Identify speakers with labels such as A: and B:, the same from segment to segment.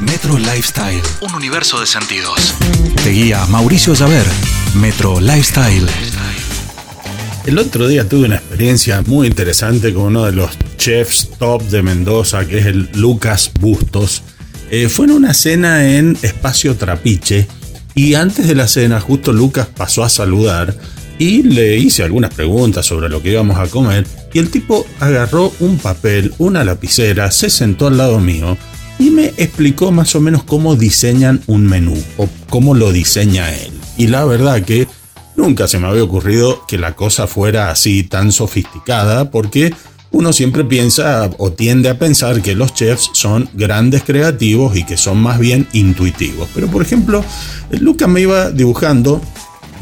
A: Metro Lifestyle, un universo de sentidos. Te guía Mauricio Llaver, Metro Lifestyle.
B: El otro día tuve una experiencia muy interesante con uno de los chefs top de Mendoza, que es el Lucas Bustos. Eh, fue en una cena en Espacio Trapiche y antes de la cena justo Lucas pasó a saludar y le hice algunas preguntas sobre lo que íbamos a comer y el tipo agarró un papel, una lapicera, se sentó al lado mío y me explicó más o menos cómo diseñan un menú o cómo lo diseña él. Y la verdad que nunca se me había ocurrido que la cosa fuera así tan sofisticada porque uno siempre piensa o tiende a pensar que los chefs son grandes creativos y que son más bien intuitivos. Pero por ejemplo, Lucas me iba dibujando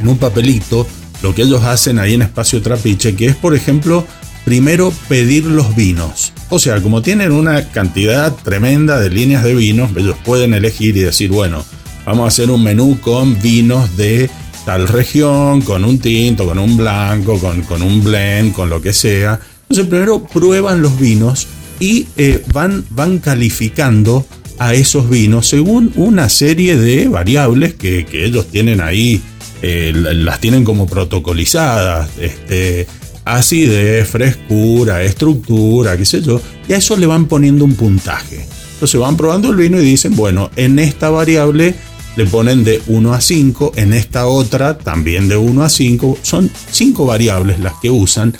B: en un papelito lo que ellos hacen ahí en Espacio Trapiche, que es por ejemplo primero pedir los vinos. O sea, como tienen una cantidad tremenda de líneas de vinos, ellos pueden elegir y decir, bueno, vamos a hacer un menú con vinos de tal región, con un tinto, con un blanco, con, con un blend, con lo que sea. Entonces primero prueban los vinos y eh, van, van calificando a esos vinos según una serie de variables que, ellos tienen ahí, eh, las tienen como protocolizadas. Este, acidez, frescura, estructura, qué sé yo, y a eso le van poniendo un puntaje. Entonces van probando el vino y dicen, bueno, en esta variable le ponen de 1 a 5, en esta otra también de 1 a 5, son 5 variables las que usan,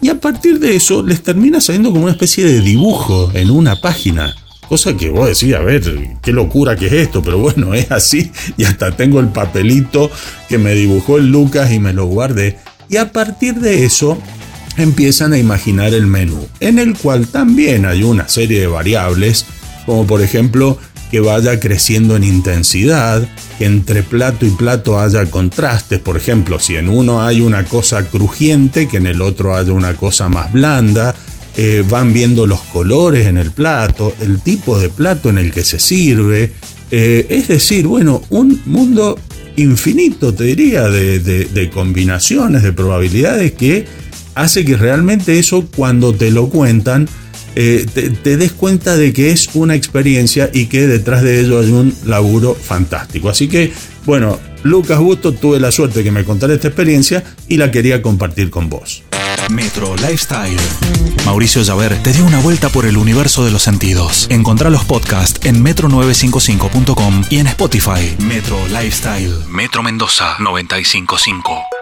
B: y a partir de eso les termina saliendo como una especie de dibujo en una página. Cosa que vos decís, a ver, qué locura que es esto, pero bueno, es así y hasta tengo el papelito que me dibujó el Lucas y me lo guardé. Y a partir de eso empiezan a imaginar el menú, en el cual también hay una serie de variables, como por ejemplo que vaya creciendo en intensidad, que entre plato y plato haya contrastes, por ejemplo, si en uno hay una cosa crujiente, que en el otro haya una cosa más blanda, eh, van viendo los colores en el plato, el tipo de plato en el que se sirve, eh, es decir, bueno, un mundo infinito, te diría, de, combinaciones, de probabilidades que hace que realmente eso cuando te lo cuentan, eh, te, des cuenta de que es una experiencia y que detrás de ello hay un laburo fantástico. Así que, bueno, Lucas Busto, tuve la suerte de que me contara esta experiencia y la quería compartir con vos.
A: Metro Lifestyle. Mauricio Llaver te dio una vuelta por el universo de los sentidos. Encontrá los podcasts en metro955.com y en Spotify. Metro Lifestyle. Metro Mendoza 955.